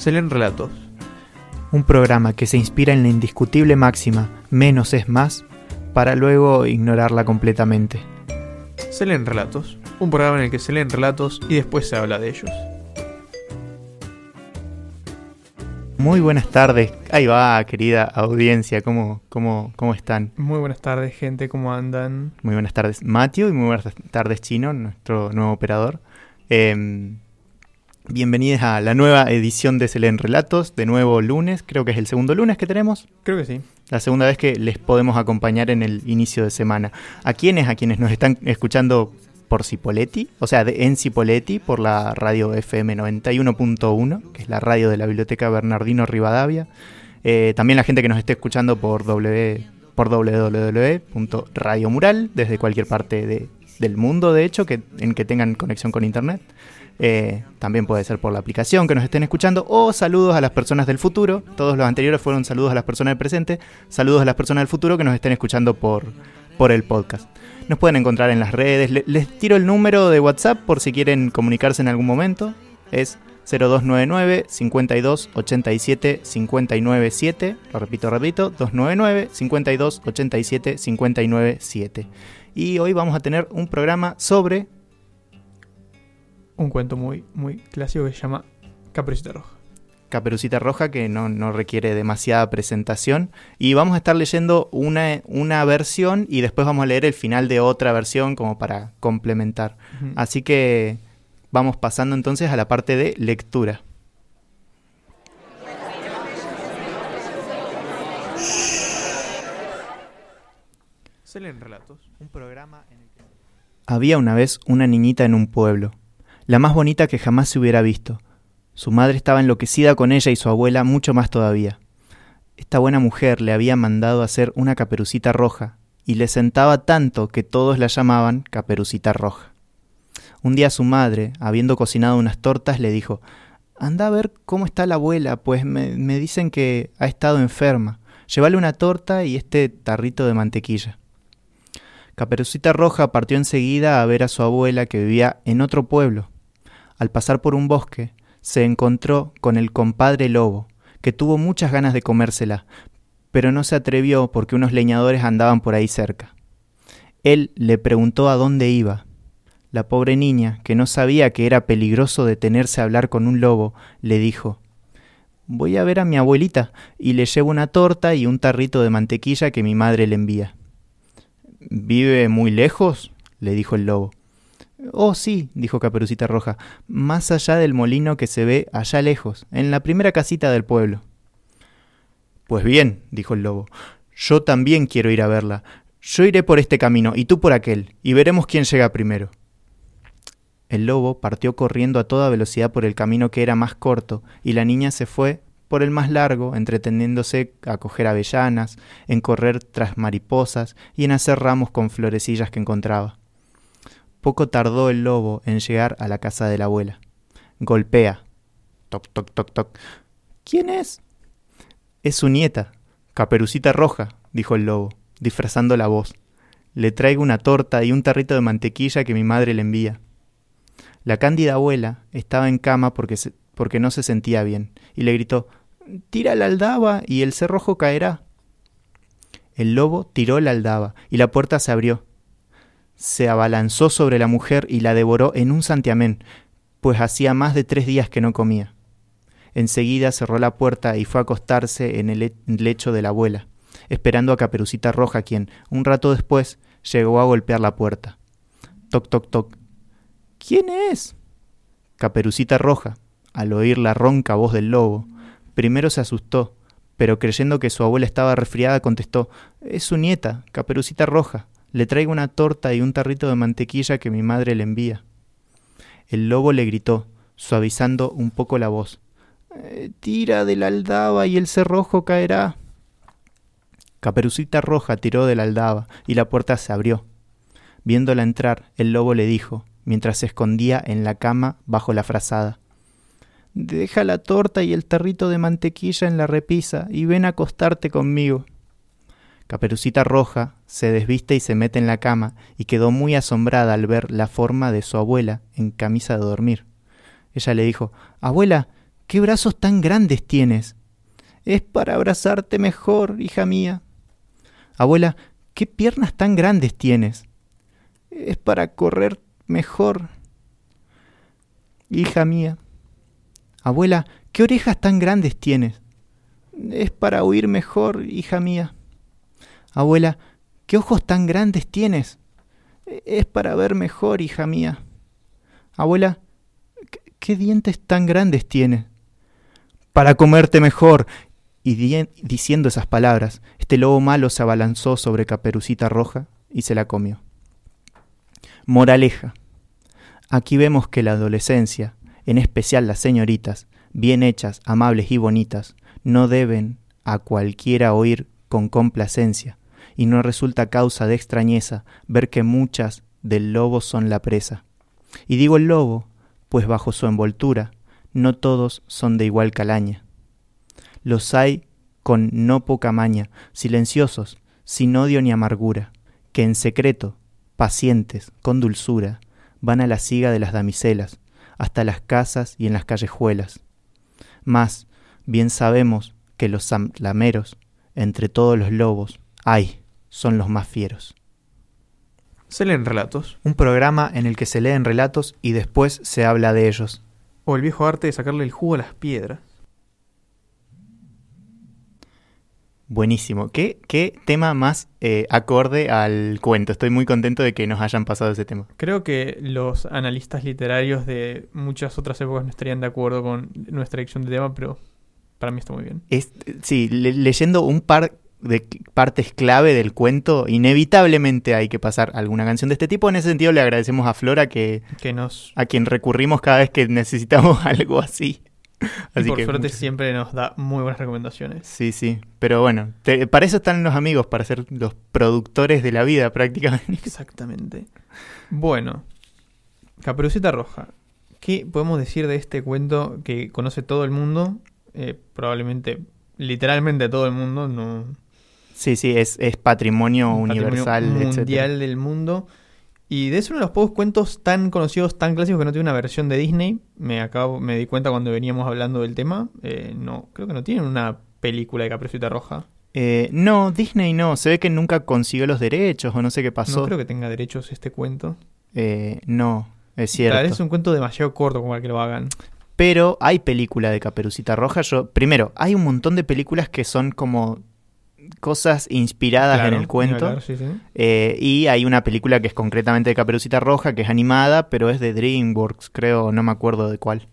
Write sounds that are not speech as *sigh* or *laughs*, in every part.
Se leen relatos. Un programa que se inspira en la indiscutible máxima menos es más para luego ignorarla completamente. Se leen relatos. Un programa en el que se leen relatos y después se habla de ellos. Muy buenas tardes. Ahí va, querida audiencia. ¿Cómo, cómo, cómo están? Muy buenas tardes, gente. ¿Cómo andan? Muy buenas tardes, Matthew, y muy buenas tardes, Chino, nuestro nuevo operador. Eh, bienvenidos a la nueva edición de Selen Relatos, de nuevo lunes, creo que es el segundo lunes que tenemos. Creo que sí. La segunda vez que les podemos acompañar en el inicio de semana. ¿A quiénes? A quienes nos están escuchando por Cipoletti, o sea, de, en Cipoletti, por la radio FM 91.1, que es la radio de la Biblioteca Bernardino Rivadavia. Eh, también la gente que nos esté escuchando por, w, por www.radiomural, desde cualquier parte de, del mundo, de hecho, que, en que tengan conexión con Internet. Eh, también puede ser por la aplicación que nos estén escuchando o saludos a las personas del futuro. Todos los anteriores fueron saludos a las personas del presente. Saludos a las personas del futuro que nos estén escuchando por, por el podcast. Nos pueden encontrar en las redes. les tiro el número de WhatsApp por si quieren comunicarse en algún momento. Es 0299 52 87 59 7. Lo repito, repito. 299 52 87 59 7. Y hoy vamos a tener un programa sobre un cuento muy, muy clásico que se llama Caperucita Roja. Caperucita Roja que no, requiere demasiada presentación. Y vamos a estar leyendo una, una, versión y después vamos a leer el final de otra versión como para complementar. Así que vamos pasando entonces a la parte de lectura. Se leen relatos. Un programa en el que... Había una vez una niñita en un pueblo la más bonita que jamás se hubiera visto. Su madre estaba enloquecida con ella y su abuela mucho más todavía. Esta buena mujer le había mandado hacer una caperucita roja, y le sentaba tanto que todos la llamaban caperucita roja. Un día su madre, habiendo cocinado unas tortas, le dijo Anda a ver cómo está la abuela, pues me, dicen que ha estado enferma. Llévale una torta y este tarrito de mantequilla. Caperucita Roja partió enseguida a ver a su abuela que vivía en otro pueblo, al pasar por un bosque, se encontró con el compadre lobo, que tuvo muchas ganas de comérsela, pero no se atrevió porque unos leñadores andaban por ahí cerca. Él le preguntó a dónde iba. La pobre niña, que no sabía que era peligroso detenerse a hablar con un lobo, le dijo Voy a ver a mi abuelita y le llevo una torta y un tarrito de mantequilla que mi madre le envía. ¿Vive muy lejos? le dijo el lobo. Oh, sí, dijo Caperucita Roja, más allá del molino que se ve allá lejos, en la primera casita del pueblo. Pues bien, dijo el lobo, yo también quiero ir a verla. Yo iré por este camino y tú por aquel, y veremos quién llega primero. El lobo partió corriendo a toda velocidad por el camino que era más corto, y la niña se fue por el más largo, entreteniéndose a coger avellanas, en correr tras mariposas y en hacer ramos con florecillas que encontraba. Poco tardó el lobo en llegar a la casa de la abuela. Golpea. Toc, toc, toc, toc. ¿Quién es? Es su nieta, Caperucita Roja, dijo el lobo, disfrazando la voz. Le traigo una torta y un tarrito de mantequilla que mi madre le envía. La cándida abuela estaba en cama porque, porque no se sentía bien, y le gritó Tira la aldaba y el cerrojo caerá. El lobo tiró la aldaba y la puerta se abrió se abalanzó sobre la mujer y la devoró en un santiamén, pues hacía más de tres días que no comía. Enseguida cerró la puerta y fue a acostarse en el lecho de la abuela, esperando a Caperucita Roja, quien, un rato después, llegó a golpear la puerta. Toc, toc, toc. ¿Quién es? Caperucita Roja, al oír la ronca voz del lobo, primero se asustó, pero creyendo que su abuela estaba resfriada, contestó Es su nieta, Caperucita Roja. Le traigo una torta y un tarrito de mantequilla que mi madre le envía. El lobo le gritó, suavizando un poco la voz. Eh, tira de la aldaba y el cerrojo caerá. Caperucita Roja tiró de la aldaba y la puerta se abrió. Viéndola entrar, el lobo le dijo, mientras se escondía en la cama bajo la frazada. Deja la torta y el tarrito de mantequilla en la repisa y ven a acostarte conmigo. Caperucita Roja se desviste y se mete en la cama y quedó muy asombrada al ver la forma de su abuela en camisa de dormir. Ella le dijo Abuela, qué brazos tan grandes tienes. Es para abrazarte mejor, hija mía. Abuela, qué piernas tan grandes tienes. Es para correr mejor, hija mía. Abuela, qué orejas tan grandes tienes. Es para oír mejor, hija mía. Abuela, qué ojos tan grandes tienes. Es para ver mejor, hija mía. Abuela, ¿qué dientes tan grandes tienes? Para comerte mejor. Y diciendo esas palabras, este lobo malo se abalanzó sobre Caperucita Roja y se la comió. Moraleja. Aquí vemos que la adolescencia, en especial las señoritas, bien hechas, amables y bonitas, no deben a cualquiera oír con complacencia, y no resulta causa de extrañeza ver que muchas del lobo son la presa. Y digo el lobo, pues bajo su envoltura no todos son de igual calaña. Los hay con no poca maña, silenciosos, sin odio ni amargura, que en secreto, pacientes, con dulzura, van a la siga de las damiselas, hasta las casas y en las callejuelas. Mas, bien sabemos que los lameros, entre todos los lobos, ay, son los más fieros. Se leen relatos. Un programa en el que se leen relatos y después se habla de ellos. O el viejo arte de sacarle el jugo a las piedras. Buenísimo. ¿Qué, qué tema más eh, acorde al cuento? Estoy muy contento de que nos hayan pasado ese tema. Creo que los analistas literarios de muchas otras épocas no estarían de acuerdo con nuestra elección de tema, pero para mí está muy bien. Es, sí, leyendo un par de partes clave del cuento, inevitablemente hay que pasar alguna canción de este tipo. En ese sentido le agradecemos a Flora que, que nos... a quien recurrimos cada vez que necesitamos *laughs* algo así. Así por suerte siempre nos da muy buenas recomendaciones. Sí, sí. Pero bueno, para eso están los amigos, para ser los productores de la vida *laughs* prácticamente. Exactamente. Bueno, Caperucita Roja. ¿Qué podemos decir de este cuento que conoce todo el mundo? Eh, probablemente, literalmente todo el mundo. No, Sí, sí, es, es patrimonio universal. mundial del mundo. Y de ser uno de los pocos cuentos tan conocidos, tan clásicos que no tiene una versión de Disney. Me acabo, me di cuenta cuando veníamos hablando del tema. Eh, no, creo que no tienen una película de Caperucita Roja. Eh, no, Disney no. Se ve que nunca consiguió los derechos o no sé qué pasó. No creo que tenga derechos este cuento. Eh, no, es cierto. es un cuento demasiado corto como para que lo hagan. Pero hay película de Caperucita Roja. Yo, primero, hay un montón de películas que son como cosas inspiradas en el cuento. Eh, y hay una película que es concretamente de Caperucita Roja, que es animada, pero es de DreamWorks, creo, no me acuerdo de cuál.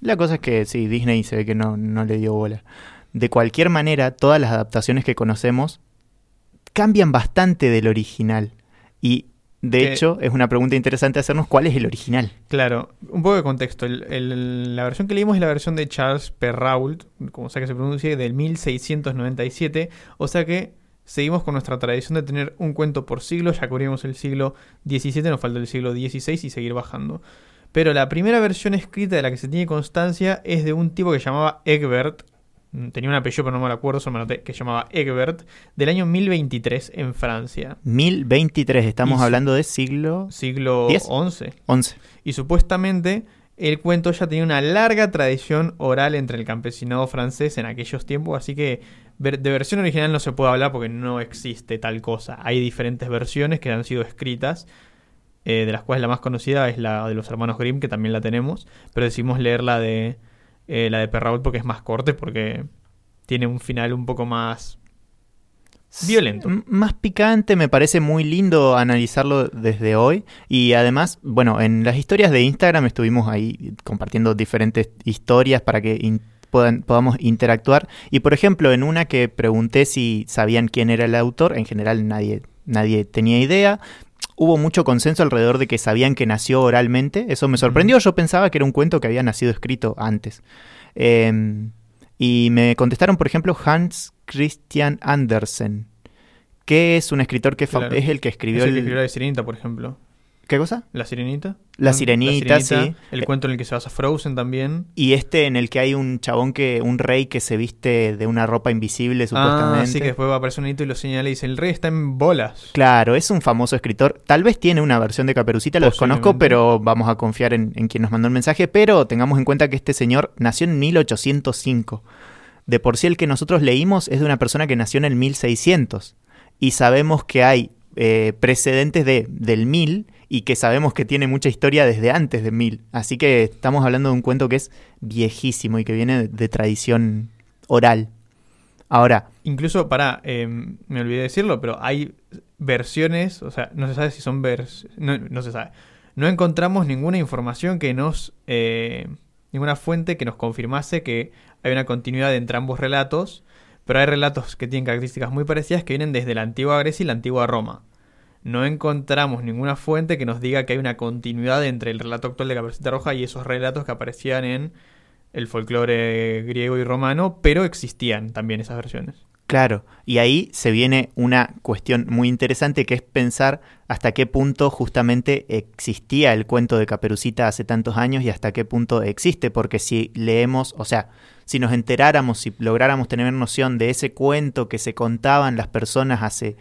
La cosa es que sí, Disney se ve que no, no le dio bola. De cualquier manera, todas las adaptaciones que conocemos cambian bastante del original. Y de hecho, es una pregunta interesante hacernos cuál es el original. Claro, un poco de contexto. la versión que leímos es la versión de Charles Perrault, como sea que se pronuncie, del 1697. O sea que seguimos con nuestra tradición de tener un cuento por siglo. Ya cubrimos el siglo XVII, nos falta el siglo XVI y seguir bajando. Pero la primera versión escrita de la que se tiene constancia es de un tipo que se llamaba Egbert, tenía un apellido, pero no me lo acuerdo, solo me noté, que se llamaba Egbert, del año 1023 en Francia. 1023, estamos hablando de siglo... Siglo XI. 11. Y supuestamente el cuento ya tenía una larga tradición oral entre el campesinado francés en aquellos tiempos, así que de versión original no se puede hablar porque no existe tal cosa. Hay diferentes versiones que han sido escritas, eh, de las cuales la más conocida es la de los hermanos Grimm, que también la tenemos, pero decidimos leer la de eh, la de Perrault porque es más corte, porque tiene un final un poco más violento. más picante, me parece muy lindo analizarlo desde hoy. Y además, bueno, en las historias de Instagram estuvimos ahí compartiendo diferentes historias para que podamos interactuar. Y por ejemplo, en una que pregunté si sabían quién era el autor, en general nadie, nadie tenía idea hubo mucho consenso alrededor de que sabían que nació oralmente. Eso me sorprendió. Yo pensaba que era un cuento que había nacido escrito antes. Em, y me contestaron, por ejemplo, Hans Christian Andersen, que es un escritor que es el que escribió... el, que escribió la de Sirenita, por ejemplo. ¿Qué cosa? La sirenita. La sirenita, sí. El cuento en el que se basa Frozen también. Y este en el que hay un chabón que, un rey que se viste de una ropa invisible, supuestamente. Ah, sí, que después va a aparecer un hito y lo señala y dice, el rey está en bolas. Claro, es un famoso escritor. Tal vez tiene una versión de Caperucita, lo desconozco, pero vamos a confiar en, en quien nos mandó el mensaje. Pero tengamos en cuenta que este señor nació en 1805. De por sí el que nosotros leímos es de una persona que nació en el 1600. Y sabemos que hay eh, precedentes de, del 1000 y que sabemos que tiene mucha historia desde antes del 1000. Así que estamos hablando de un cuento que es viejísimo y que viene de, tradición oral. Ahora. Incluso, para, em, me olvidé decirlo, pero hay versiones, o sea, no se sabe si son vers. No, no se sabe. No encontramos ninguna información que nos. Eh, ninguna fuente que nos confirmase que hay una continuidad entre ambos relatos, pero hay relatos que tienen características muy parecidas que vienen desde la antigua Grecia y la antigua Roma. No encontramos ninguna fuente que nos diga que hay una continuidad entre el relato actual de Caperucita Roja y esos relatos que aparecían en el folclore griego y romano, pero existían también esas versiones. Claro, y ahí se viene una cuestión muy interesante que es pensar hasta qué punto justamente existía el cuento de Caperucita hace tantos años y hasta qué punto existe, porque si leemos, o sea, si nos enteráramos, si lográramos tener noción de ese cuento que se contaban las personas hace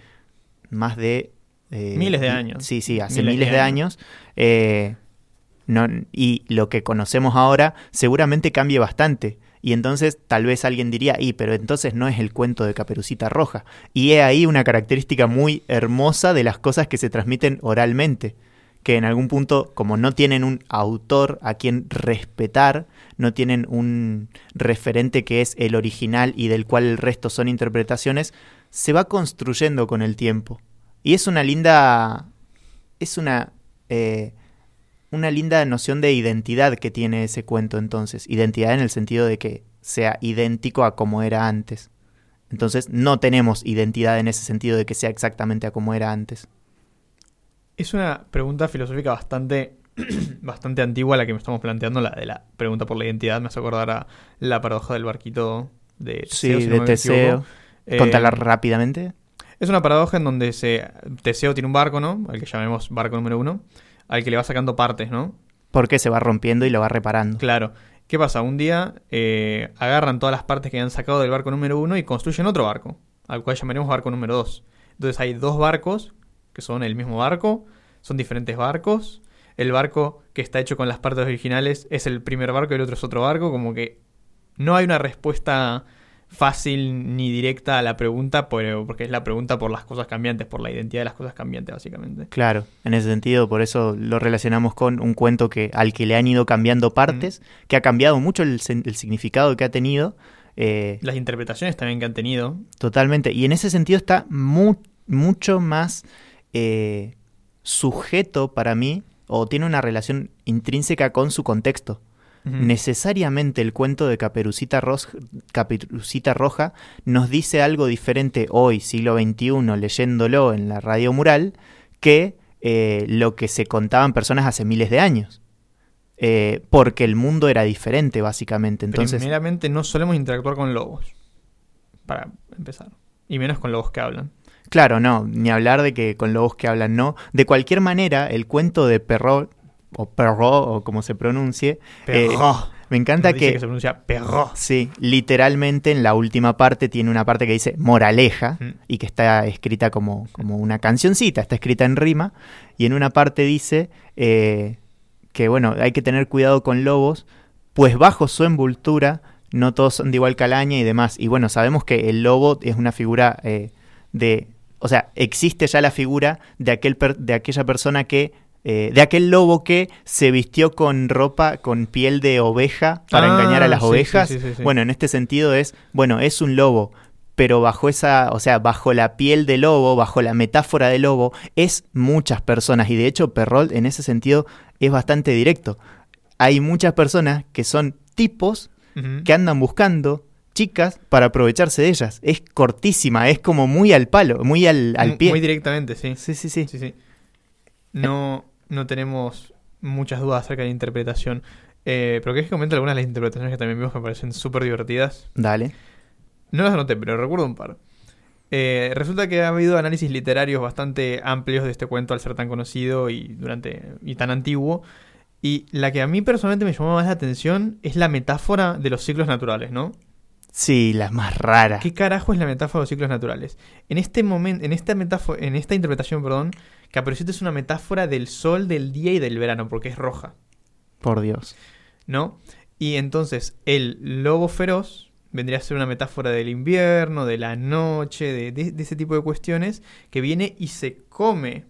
más de... Eh, miles de años. Sí, sí, hace miles, de, años. Eh, no, y lo que conocemos ahora seguramente cambie bastante. Y entonces tal vez alguien diría, y pero entonces no es el cuento de Caperucita Roja. Y he ahí una característica muy hermosa de las cosas que se transmiten oralmente, que en algún punto, como no tienen un autor a quien respetar, no tienen un referente que es el original y del cual el resto son interpretaciones, se va construyendo con el tiempo. Y es una linda... es una... Eh, una linda noción de identidad que tiene ese cuento entonces. Identidad en el sentido de que sea idéntico a como era antes. Entonces no tenemos identidad en ese sentido de que sea exactamente a como era antes. Es una pregunta filosófica bastante, *clears throat* bastante antigua la que me estamos planteando, la de la pregunta por la identidad. Me hace acordar a la paradoja del barquito de Teseo. Sí, de Teseo. Contala eh, rápidamente. Es una paradoja en donde se, Teseo tiene un barco, ¿no? Al que llamemos barco número uno al que le va sacando partes, ¿no? Porque se va rompiendo y lo va reparando. Claro. ¿Qué pasa? Un día eh, agarran todas las partes que han sacado del barco número uno y construyen otro barco, al cual llamaremos barco número dos. Entonces hay dos barcos que son el mismo barco, son diferentes barcos. El barco que está hecho con las partes originales es el primer barco y el otro es otro barco, como que no hay una respuesta fácil ni directa a la pregunta, porque es la pregunta por las cosas cambiantes, por la identidad de las cosas cambiantes, básicamente. Claro, en ese sentido, por eso lo relacionamos con un cuento que al que le han ido cambiando partes, que ha cambiado mucho el, significado que ha tenido. Eh, las interpretaciones también que han tenido. Totalmente, y en ese sentido está mucho más eh, sujeto para mí, o tiene una relación intrínseca con su contexto necesariamente el cuento de Caperucita, Roja nos dice algo diferente hoy, siglo XXI, leyéndolo en la radio mural, que eh, lo que se contaban personas hace miles de años. Eh, porque el mundo era diferente, básicamente. Entonces, Primeramente, no solemos interactuar con lobos. Para empezar. Y menos con lobos que hablan. Claro, no, ni hablar de que con lobos que hablan no. De cualquier manera, el cuento de Perrault o perro, o como se pronuncie. Eh, me encanta que, que, se pronuncia perro. Sí, literalmente en la última parte tiene una parte que dice moraleja mm. y que está escrita como, como una cancioncita, está escrita en rima. Y en una parte dice eh, que, bueno, hay que tener cuidado con lobos, pues bajo su envoltura no todos son de igual calaña y demás. Y bueno, sabemos que el lobo es una figura eh, de. O sea, existe ya la figura de, aquel de aquella persona que eh, de aquel lobo que se vistió con ropa con piel de oveja para ah, engañar a las ovejas. bueno, en este sentido es, bueno, es un lobo, pero bajo esa, o sea, bajo la piel de lobo, bajo la metáfora de lobo, es muchas personas. Y de hecho, Perrol en ese sentido es bastante directo. Hay muchas personas que son tipos que andan buscando chicas para aprovecharse de ellas. Es cortísima, es como muy al palo, muy al, al pie. Muy directamente, sí. Sí, sí, sí. sí, sí. No, no tenemos muchas dudas acerca de la interpretación. Eh, pero que comentar algunas de las interpretaciones que también vimos que me parecen súper divertidas. Dale. No las anoté, pero recuerdo un par. Eh, resulta que ha habido análisis literarios bastante amplios de este cuento al ser tan conocido y durante y tan antiguo. Y la que a mí personalmente me llamó más la atención es la metáfora de los ciclos naturales, ¿no? Sí, la más rara. ¿Qué carajo es la metáfora de los ciclos naturales? En este momento, en esta metáfora, en esta interpretación, perdón, Caperucita es una metáfora del sol, del día y del verano, porque es roja. Por Dios. ¿No? Y entonces el lobo feroz vendría a ser una metáfora del invierno, de la noche, de, ese tipo de cuestiones, que viene y se come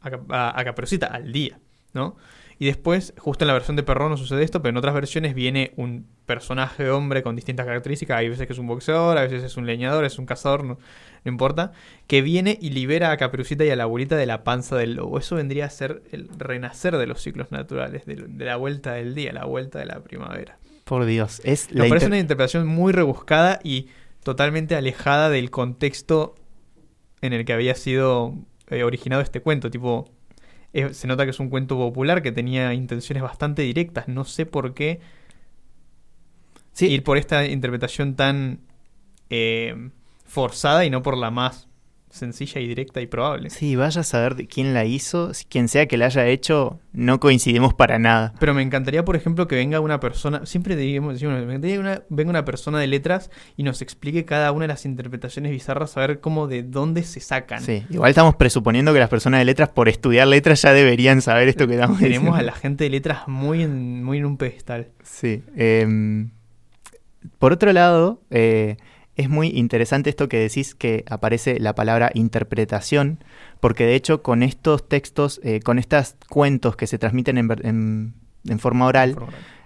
a, a, Caperucita al día, ¿no? Y después, justo en la versión de Perrón no sucede esto, pero en otras versiones viene un personaje hombre con distintas características. Hay veces que es un boxeador, a veces es un leñador, es un cazador, no, no importa. Que viene y libera a Caperucita y a la abuelita de la panza del lobo. Eso vendría a ser el renacer de los ciclos naturales, de, de la vuelta del día, la vuelta de la primavera. Por Dios, es Me parece una interpretación muy rebuscada y totalmente alejada del contexto en el que había sido eh, originado este cuento. Tipo, se nota que es un cuento popular que tenía intenciones bastante directas. No sé por qué ir por esta interpretación tan eh, forzada y no por la más sencilla y directa y probable. Sí, vaya a saber quién la hizo, quien sea que la haya hecho, no coincidimos para nada. Pero me encantaría, por ejemplo, que venga una persona, siempre digamos, decimos, me encantaría que una, venga una persona de letras y nos explique cada una de las interpretaciones bizarras, a ver cómo de dónde se sacan. Sí, igual estamos presuponiendo que las personas de letras, por estudiar letras, ya deberían saber esto que estamos Tenemos a la gente de letras muy en, muy en un pedestal. Sí. Em, por otro lado, eh, es muy interesante esto que decís que aparece la palabra interpretación, porque de hecho con estos textos, eh, con estos cuentos que se transmiten en, en, forma oral,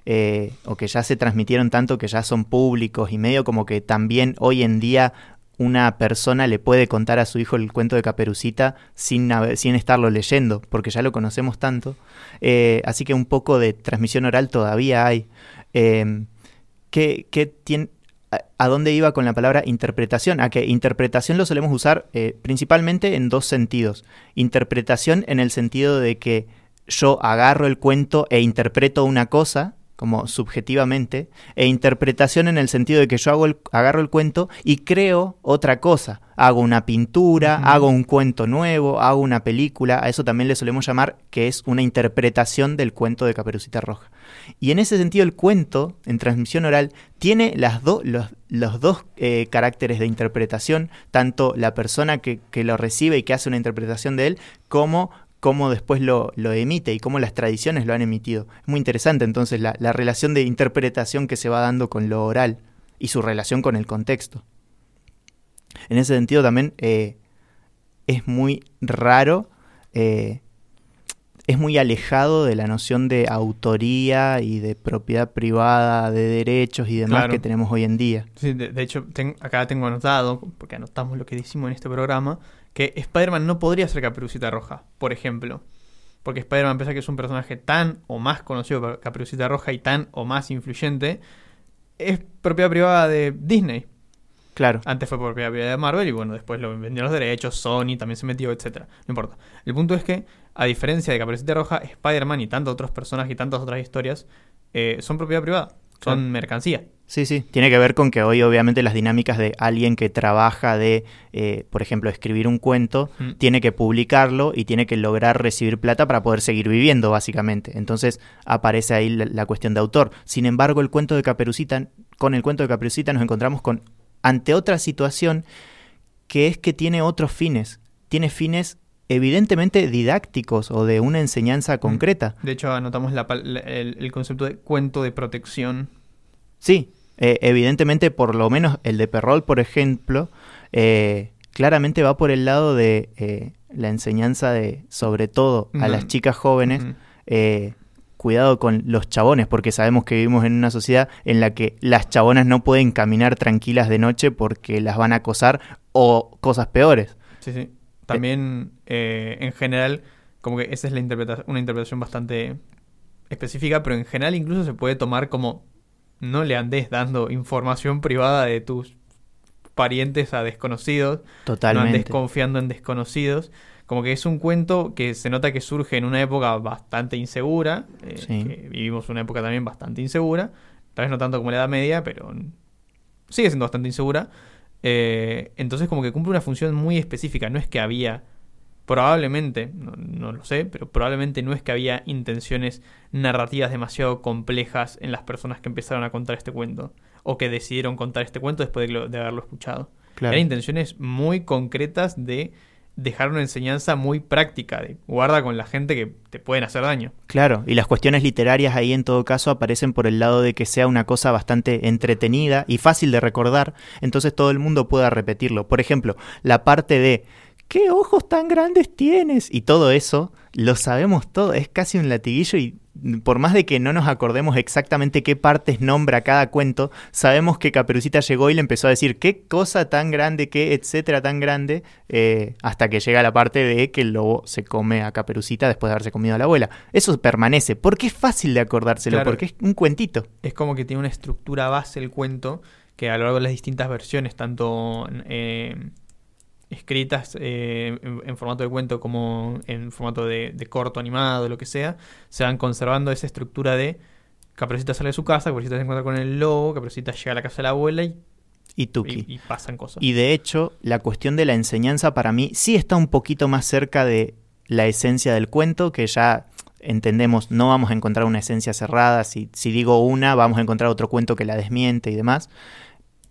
eh, o que ya se transmitieron tanto que ya son públicos y medio como que también hoy en día una persona le puede contar a su hijo el cuento de Caperucita sin, sin estarlo leyendo, porque ya lo conocemos tanto. Eh, así que un poco de transmisión oral todavía hay. ¿qué, qué tiene, a dónde iba con la palabra interpretación, a que interpretación lo solemos usar eh, principalmente en dos sentidos. Interpretación en el sentido de que yo agarro el cuento e interpreto una cosa, como subjetivamente, e interpretación en el sentido de que yo hago el, agarro el cuento y creo otra cosa. Hago una pintura, hago un cuento nuevo, hago una película, a eso también le solemos llamar que es una interpretación del cuento de Caperucita Roja. Y en ese sentido el cuento, en transmisión oral, tiene las los, los, dos eh, caracteres de interpretación, tanto la persona que, que lo recibe y que hace una interpretación de él, como cómo después lo, emite y cómo las tradiciones lo han emitido. Es muy interesante entonces la, relación de interpretación que se va dando con lo oral y su relación con el contexto. En ese sentido también eh, es muy raro, eh, es muy alejado de la noción de autoría y de propiedad privada, de derechos y demás que tenemos hoy en día. Sí, de, hecho, acá tengo anotado, porque anotamos lo que decimos en este programa, que Spider-Man no podría ser Caperucita Roja, por ejemplo. Porque Spider-Man, pese a que es un personaje tan o más conocido por Caperucita Roja y tan o más influyente, es propiedad privada de Disney. Claro. Antes fue propiedad privada de Marvel y bueno, después lo vendió los derechos, Sony también se metió, etcétera. No importa. El punto es que, a diferencia de Caperucita Roja, Spider-Man y tantos otros personajes y tantas otras historias eh, son propiedad privada, son mercancía. Sí, sí, tiene que ver con que hoy obviamente las dinámicas de alguien que trabaja de, eh, por ejemplo, escribir un cuento, mm. tiene que publicarlo y tiene que lograr recibir plata para poder seguir viviendo, básicamente. Entonces aparece ahí la, cuestión de autor. Sin embargo, el cuento de Caperucita, con el cuento de Caperucita nos encontramos con ante otra situación que es que tiene otros fines. Tiene fines evidentemente didácticos o de una enseñanza mm. concreta. De hecho, anotamos el, el concepto de cuento de protección. Sí, eh, evidentemente, por lo menos el de Perrol, por ejemplo, eh, claramente va por el lado de eh, la enseñanza de, sobre todo a las chicas jóvenes, cuidado con los chabones, porque sabemos que vivimos en una sociedad en la que las chabonas no pueden caminar tranquilas de noche porque las van a acosar o cosas peores. Sí, sí. También, en general, como que esa es la interpretación, una interpretación bastante específica, pero en general incluso se puede tomar como no le andes dando información privada de tus parientes a desconocidos. Totalmente. No andes confiando en desconocidos. Como que es un cuento que se nota que surge en una época bastante insegura. Eh, vivimos una época también bastante insegura. Tal vez no tanto como la Edad Media, pero sigue siendo bastante insegura. Eh, entonces como que cumple una función muy específica. No es que había, probablemente, no, no, lo sé, pero probablemente no es que había intenciones narrativas demasiado complejas en las personas que empezaron a contar este cuento. O que decidieron contar este cuento después de, de haberlo escuchado. Claro. Eran intenciones muy concretas de dejar una enseñanza muy práctica, de guarda con la gente que te pueden hacer daño. Claro, y las cuestiones literarias ahí en todo caso aparecen por el lado de que sea una cosa bastante entretenida y fácil de recordar, entonces todo el mundo pueda repetirlo. Por ejemplo, la parte de ¿qué ojos tan grandes tienes? Y todo eso lo sabemos todo, es casi un latiguillo y por más de que no nos acordemos exactamente qué partes nombra cada cuento, sabemos que Caperucita llegó y le empezó a decir qué cosa tan grande, qué etcétera tan grande, eh, hasta que llega la parte de que el lobo se come a Caperucita después de haberse comido a la abuela. Eso permanece, porque es fácil de acordárselo, Claro. porque es un cuentito. Es como que tiene una estructura base el cuento que a lo largo de las distintas versiones, tanto eh, escritas eh, en, en formato de cuento como en formato de, de corto animado, lo que sea, se van conservando esa estructura de Caperucita sale de su casa, Caperucita se encuentra con el lobo, Caperucita llega a la casa de la abuela y, Y Tuki. y- y pasan cosas. Y de hecho, la cuestión de la enseñanza para mí sí está un poquito más cerca de la esencia del cuento, que ya entendemos, no vamos a encontrar una esencia cerrada, si, si digo una, vamos a encontrar otro cuento que la desmiente y demás.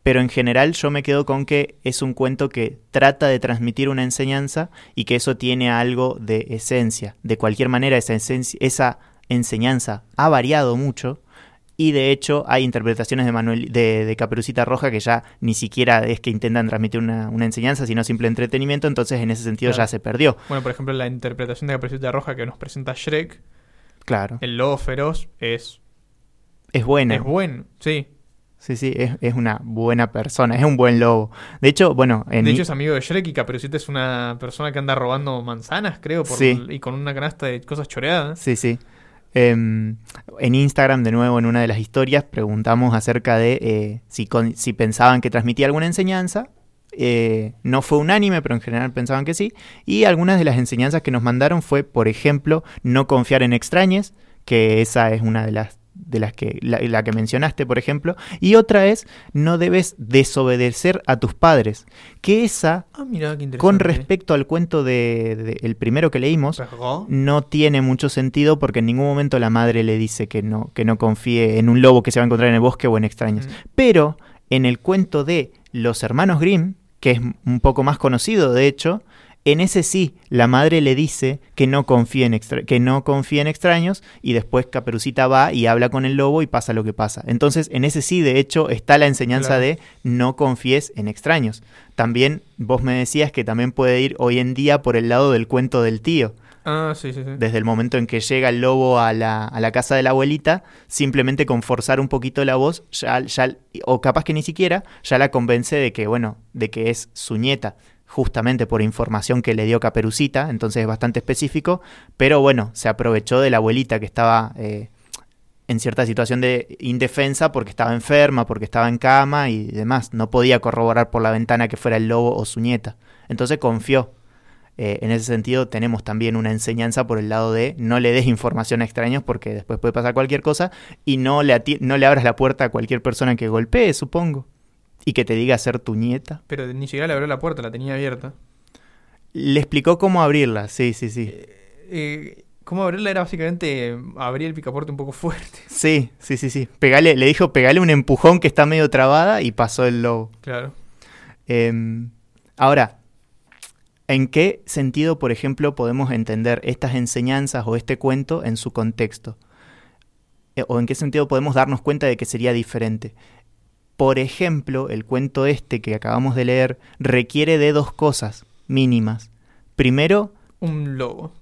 Pero en general yo me quedo con que es un cuento que trata de transmitir una enseñanza y que eso tiene algo de esencia. De cualquier manera, esa, esencia, esa enseñanza ha variado mucho y de hecho hay interpretaciones de, Manuel, de, de Caperucita Roja que ya ni siquiera es que intentan transmitir una, una enseñanza, sino simple entretenimiento, entonces en ese sentido Claro. ya se perdió. Bueno, por ejemplo, la interpretación de Caperucita Roja que nos presenta Shrek, Claro, el lobo feroz, es, es buena. es bueno, sí. Sí, sí, es, es una buena persona, es un buen lobo. De hecho, bueno, en De hecho es amigo de Shrek y Caperucita es una persona que anda robando manzanas, creo, por- Sí. y con una canasta de cosas choreadas. Sí, sí. Em, en Instagram, de nuevo, en una de las historias, preguntamos acerca de eh, si, con- si pensaban que transmitía alguna enseñanza. Eh, no fue unánime, pero en general pensaban que sí. Y algunas de las enseñanzas que nos mandaron fue, por ejemplo, no confiar en extraños, que esa es una de las de las que la, la que mencionaste, por ejemplo, y otra es no debes desobedecer a tus padres, que esa Ah, con respecto al cuento de, de- el primero que leímos, no tiene mucho sentido porque en ningún momento la madre le dice que no, que no confíe en un lobo que se va a encontrar en el bosque o en extraños. Mm. Pero en el cuento de los hermanos Grimm, que es un poco más conocido de hecho, en ese sí, la madre le dice que no confíe en, extra- que no en extraños y después Caperucita va y habla con el lobo y pasa lo que pasa. Entonces, en ese sí, de hecho, está la enseñanza Claro. de no confíes en extraños. También vos me decías que también puede ir hoy en día por el lado del cuento del tío Ah, sí, sí, sí. desde el momento en que llega el lobo a la, a la casa de la abuelita, simplemente con forzar un poquito la voz, ya, ya- o capaz que ni siquiera, ya la convence de que, bueno, de que es su nieta, justamente por información que le dio Caperucita, entonces es bastante específico, pero bueno, se aprovechó de la abuelita que estaba eh, en cierta situación de indefensa porque estaba enferma, porque estaba en cama y demás, no podía corroborar por la ventana que fuera el lobo o su nieta, entonces confió. Eh, en ese sentido tenemos también una enseñanza por el lado de no le des información a extraños porque después puede pasar cualquier cosa y no le, no le abras la puerta a cualquier persona que golpee, supongo, y que te diga ser tu nieta. Pero ni siquiera le abrió la puerta, la tenía abierta. Le explicó cómo abrirla, sí, sí, sí. Eh, ¿Cómo abrirla? Era básicamente abrir el picaporte un poco fuerte. *laughs* Sí, sí, sí, sí. Pegale, le dijo pegale un empujón que está medio trabada y pasó el lobo. Claro. Em, ahora, ¿en qué sentido, por ejemplo, podemos entender estas enseñanzas o este cuento en su contexto? Eh, ¿O en qué sentido podemos darnos cuenta de que sería diferente? Por ejemplo, el cuento este que acabamos de leer requiere de dos cosas mínimas. Primero, Un lobo.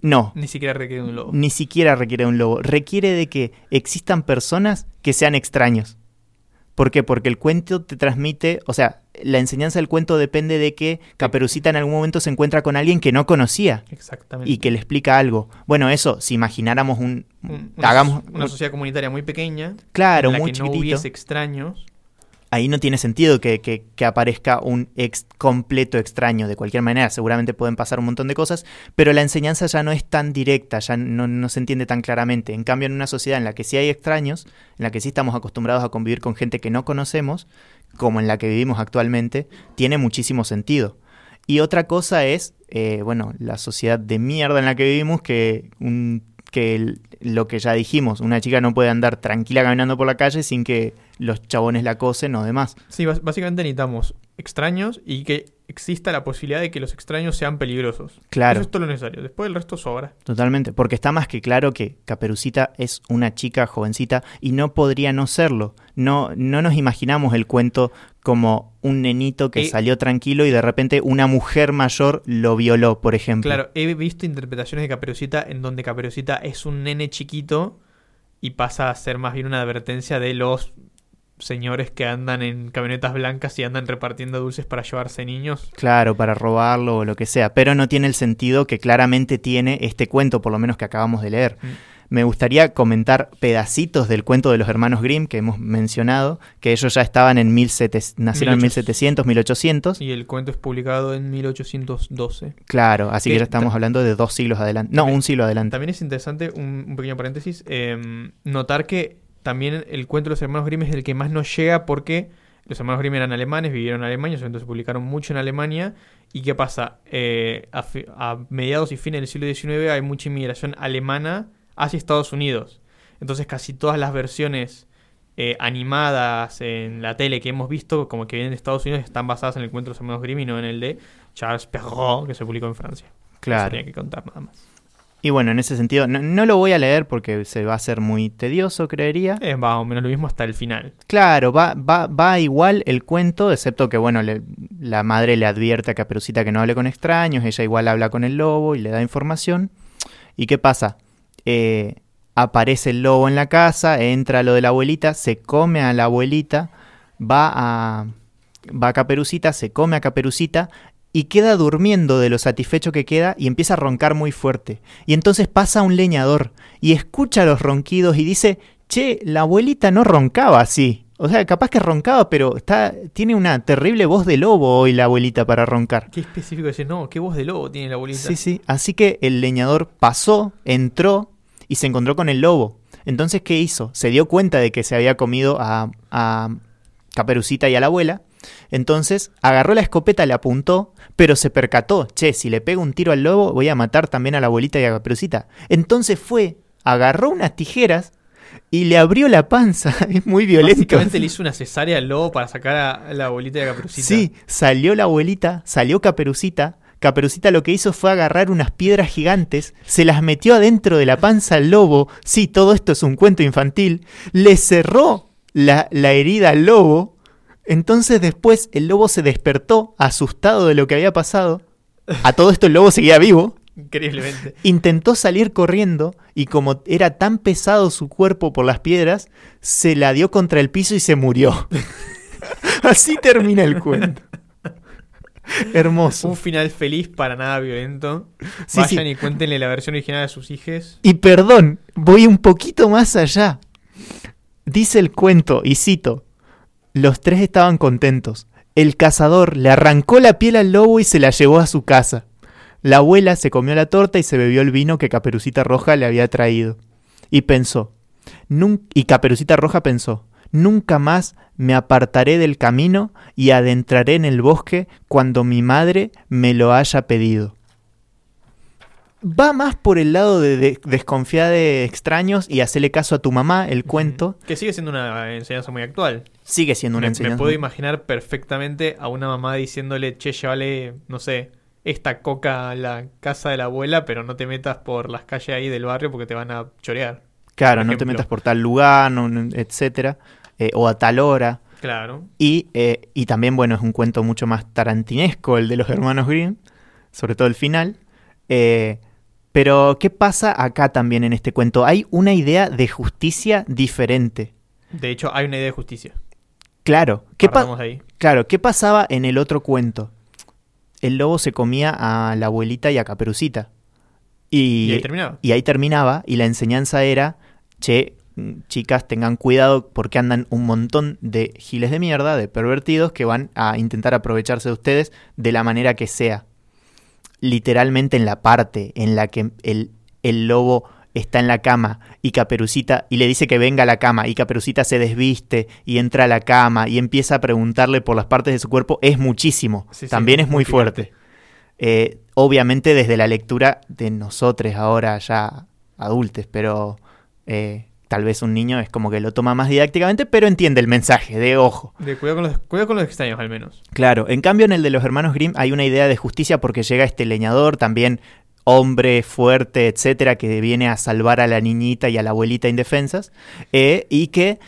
no, Ni siquiera requiere un lobo. ni siquiera requiere de un lobo. Requiere de que existan personas que sean extraños. ¿Por qué? Porque el cuento te transmite, o sea, la enseñanza del cuento depende de que Caperucita en algún momento se encuentra con alguien que no conocía Exactamente. y que le explica algo. Bueno, eso, si imagináramos un... Un- una, hagamos... una un- sociedad comunitaria muy pequeña. claro, en la muy que no hubiese extraños. Ahí no tiene sentido que, aparezca un ex completo extraño. De cualquier manera, seguramente pueden pasar un montón de cosas, pero la enseñanza ya no es tan directa, ya no, no se entiende tan claramente. En cambio, en una sociedad en la que sí hay extraños, en la que sí estamos acostumbrados a convivir con gente que no conocemos, como en la que vivimos actualmente, tiene muchísimo sentido. Y otra cosa es, eh, bueno, la sociedad de mierda en la que vivimos, que, un, que lo que ya dijimos, una chica no puede andar tranquila caminando por la calle sin que los chabones la acosen o demás. Sí, básicamente necesitamos extraños y que exista la posibilidad de que los extraños sean peligrosos. Claro. Eso es todo lo necesario. Después el resto sobra. Totalmente, porque está más que claro que Caperucita es una chica jovencita y no podría no serlo. No, no nos imaginamos el cuento como un nenito que Eh, salió tranquilo y de repente una mujer mayor lo violó, por ejemplo. Claro, he visto interpretaciones de Caperucita en donde Caperucita es un nene chiquito y pasa a ser más bien una advertencia de los señores que andan en camionetas blancas y andan repartiendo dulces para llevarse niños. Claro, para robarlo o lo que sea, pero no tiene el sentido que claramente tiene este cuento, por lo menos que acabamos de leer. Mm. Me gustaría comentar pedacitos del cuento de los hermanos Grimm que hemos mencionado, que ellos ya estaban en 1700, nacieron en 1700, 1800. Y el cuento es publicado en 1812. Claro, así que Que ya estamos ta- hablando de dos siglos adelante. No, También- un siglo adelante. También es interesante, un, un pequeño paréntesis, eh, notar que también el cuento de los hermanos Grimm es el que más nos llega porque los hermanos Grimm eran alemanes, vivieron en Alemania, entonces se publicaron mucho en Alemania. ¿Y qué pasa? Eh, a, mediados y fines del siglo XIX hay mucha inmigración alemana hacia Estados Unidos. Entonces casi todas las versiones eh, animadas en la tele que hemos visto, como que vienen de Estados Unidos, están basadas en el cuento de los hermanos Grimm y no en el de Charles Perrault, que se publicó en Francia. Eso Claro. tenía que contar nada más. Y bueno, en ese sentido, no, no lo voy a leer porque se va a hacer muy tedioso, creería. Es más o menos lo mismo hasta el final. Claro, va, va, va igual el cuento, excepto que, bueno, le- la madre le advierte a Caperucita que no hable con extraños, ella igual habla con el lobo y le da información. ¿Y qué pasa? Eh, aparece el lobo en la casa, entra lo de la abuelita, se come a la abuelita, va a, va a Caperucita, se come a Caperucita y queda durmiendo de lo satisfecho que queda y empieza a roncar muy fuerte. Y entonces pasa un leñador y escucha los ronquidos y dice, che, la abuelita no roncaba así. O sea, capaz que roncaba, pero está, tiene una terrible voz de lobo hoy la abuelita para roncar. Qué específico decir, no, qué voz de lobo tiene la abuelita. Sí, sí. Así que el leñador pasó, entró y se encontró con el lobo. Entonces, ¿qué hizo? Se dio cuenta de que se había comido a, a Caperucita y a la abuela. Entonces agarró la escopeta, le apuntó, pero se percató, che, si le pego un tiro al lobo voy a matar también a la abuelita y a Caperucita. Entonces fue, agarró unas tijeras y le abrió la panza. *laughs* Es muy violento. Básicamente le hizo una cesárea al lobo para sacar a la abuelita de Caperucita. Sí, salió la abuelita, salió Caperucita. Caperucita lo que hizo fue agarrar unas piedras gigantes, se las metió adentro de la panza al lobo. Sí, todo esto es un cuento infantil. Le cerró la, la herida al lobo. Entonces después el lobo se despertó, asustado de lo que había pasado. A todo esto el lobo seguía vivo. Increíblemente. Intentó salir corriendo y como era tan pesado su cuerpo por las piedras, se la dio contra el piso y se murió. *laughs* Así termina el cuento. Hermoso. Un final feliz para nada violento. Sí, Vayan sí. y cuéntenle la versión original a sus hijos. Y perdón, voy un poquito más allá. Dice el cuento, y cito, los tres estaban contentos. El cazador le arrancó la piel al lobo y se la llevó a su casa. La abuela se comió la torta y se bebió el vino que Caperucita Roja le había traído. Y pensó, "Nun- y Caperucita Roja pensó, nunca más me apartaré del camino y adentraré en el bosque cuando mi madre me lo haya pedido. Va más por el lado de, de- desconfiar de extraños y hacerle caso a tu mamá, el cuento. Que sigue siendo una enseñanza muy actual. Sigue siendo una Me, me enseñanza. puedo imaginar perfectamente a una mamá diciéndole, che, llévale, no sé, esta coca a la casa de la abuela, pero no te metas por las calles ahí del barrio porque te van a chorear. Claro, no te metas por tal lugar, no- etcétera, eh, o a tal hora. Claro. Y, eh, y también, bueno, es un cuento mucho más tarantinesco el de los hermanos Grimm, sobre todo el final. Eh, pero, ¿qué pasa acá también en este cuento? Hay una idea de justicia diferente. De hecho, hay una idea de justicia. Claro, ¿qué, ahí. claro, ¿qué pasaba en el otro cuento? El lobo se comía a la abuelita y a Caperucita. Y ahí terminaba. y ahí terminaba, y la enseñanza era, che, chicas, tengan cuidado porque andan un montón de giles de mierda, de pervertidos, que van a intentar aprovecharse de ustedes de la manera que sea. Literalmente en la parte en la que el, el lobo está en la cama y Caperucita y le dice que venga a la cama y Caperucita se desviste y entra a la cama y empieza a preguntarle por las partes de su cuerpo es muchísimo. Sí, sí, También es muy fuerte. Eh, obviamente desde la lectura de nosotros ahora ya adultos, pero eh, tal vez un niño es como que lo toma más didácticamente, pero entiende el mensaje de ojo. De cuidado, con los, cuidado con los extraños, al menos. Claro, en cambio en el de los hermanos Grimm hay una idea de justicia porque llega este leñador, también hombre fuerte, etcétera, que viene a salvar a la niñita y a la abuelita indefensas, eh, y que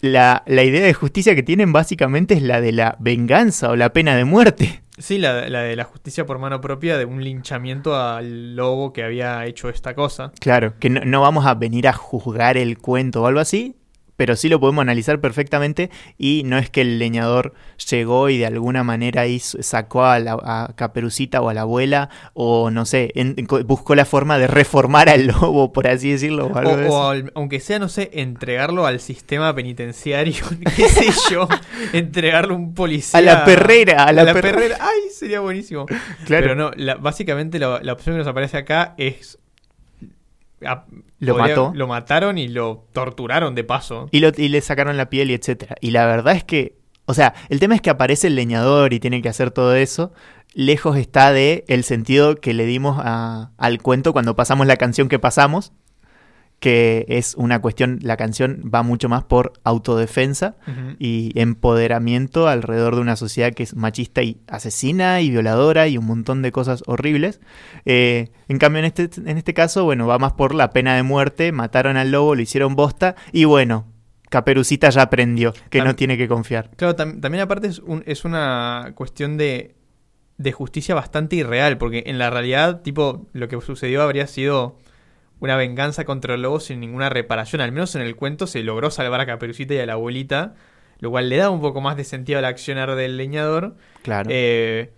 la, la idea de justicia que tienen básicamente es la de la venganza o la pena de muerte. Sí, la, la de la justicia por mano propia de un linchamiento al lobo que había hecho esta cosa. Claro, que no, no vamos a venir a juzgar el cuento o algo así, pero sí lo podemos analizar perfectamente y no es que el leñador llegó y de alguna manera s- sacó a, la, a Caperucita o a la abuela o no sé, en- buscó la forma de reformar al lobo, por así decirlo. O O, algo de o al- aunque sea, no sé, entregarlo al sistema penitenciario, *laughs* qué sé yo, entregarlo a un policía. A la perrera, a la, perrera. perrera. Ay, sería buenísimo. Claro, Pero no, la- básicamente la, la opción que nos aparece acá es... a- Lo podría- mató. Lo mataron y lo torturaron de paso. y, lo- y le sacaron la piel y etcétera. Y la verdad es que, o sea, el tema es que aparece el leñador y tiene que hacer todo eso. Lejos está de el sentido que le dimos a- al cuento cuando pasamos la canción que pasamos, que es una cuestión, la canción va mucho más por autodefensa y empoderamiento alrededor de una sociedad que es machista y asesina y violadora y un montón de cosas horribles. Eh, en cambio, en este, en este caso, bueno, va más por la pena de muerte, mataron al lobo, lo hicieron bosta y bueno, Caperucita ya aprendió que Tam- no tiene que confiar. Claro, tam- también aparte es, un- es una cuestión de, de justicia bastante irreal, porque en la realidad, tipo, lo que sucedió habría sido una venganza contra el lobo sin ninguna reparación. Al menos en el cuento se logró salvar a Caperucita y a la abuelita, lo cual le da un poco más de sentido al accionar del leñador. Claro. Eh,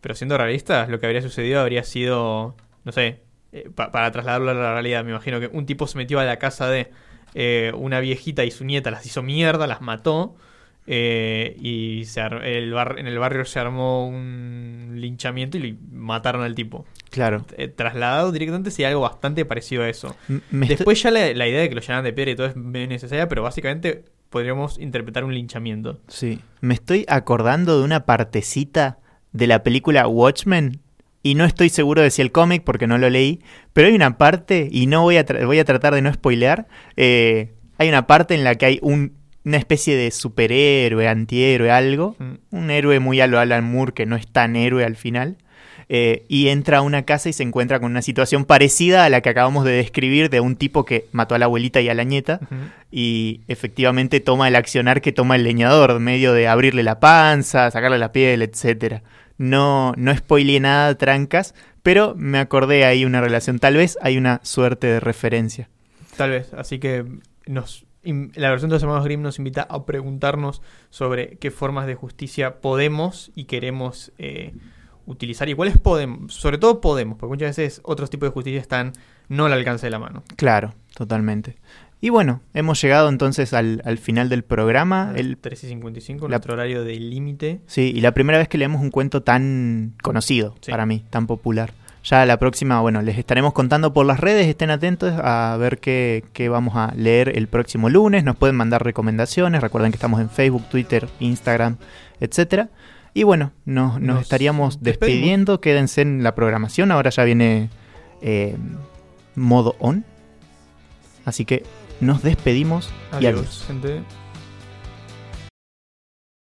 pero siendo realistas, lo que habría sucedido habría sido, no sé, eh, pa- para trasladarlo a la realidad, me imagino que un tipo se metió a la casa de eh, una viejita y su nieta, las hizo mierda, las mató. Eh, y se el bar- en el barrio se armó un linchamiento y mataron al tipo. claro. Eh, trasladado directamente sería algo bastante parecido a eso. M- Después ya la, la idea de que lo llenan de piedra y todo es medio necesaria, pero básicamente podríamos interpretar un linchamiento. Sí, me estoy acordando de una partecita de la película Watchmen y no estoy seguro de si el cómic porque no lo leí, pero hay una parte y no voy a tra- voy a tratar de no spoilear. eh, hay una parte en la que hay un- una especie de superhéroe, antihéroe, algo, Mm. un héroe muy a lo Alan Moore que no es tan héroe al final. eh, y entra a una casa y se encuentra con una situación parecida a la que acabamos de describir de un tipo que mató a la abuelita y a la nieta y efectivamente toma el accionar que toma el leñador, medio de abrirle la panza, sacarle la piel, etcétera. No, no spoileé nada, trancas, pero me acordé ahí una relación. Tal vez hay una suerte de referencia. Tal vez, así que nos la versión de los hermanos Grimm nos invita a preguntarnos sobre qué formas de justicia podemos y queremos eh, utilizar y cuáles podemos, sobre todo podemos, porque muchas veces otros tipos de justicia están no al alcance de la mano. Claro, totalmente. Y bueno, hemos llegado entonces al, al final del programa. El, 13 y 55, la- nuestro horario de límite. sí, y la primera vez que leemos un cuento tan conocido Sí. para mí, tan popular. Ya la próxima, bueno, les estaremos contando por las redes, estén atentos a ver qué, qué vamos a leer el próximo lunes. Nos pueden mandar recomendaciones, recuerden que estamos en Facebook, Twitter, Instagram, etcétera. Y bueno, nos, nos Nos estaríamos despedimos. despidiendo, quédense en la programación, ahora ya viene eh, modo on. Así que nos despedimos y adiós. Adiós, gente.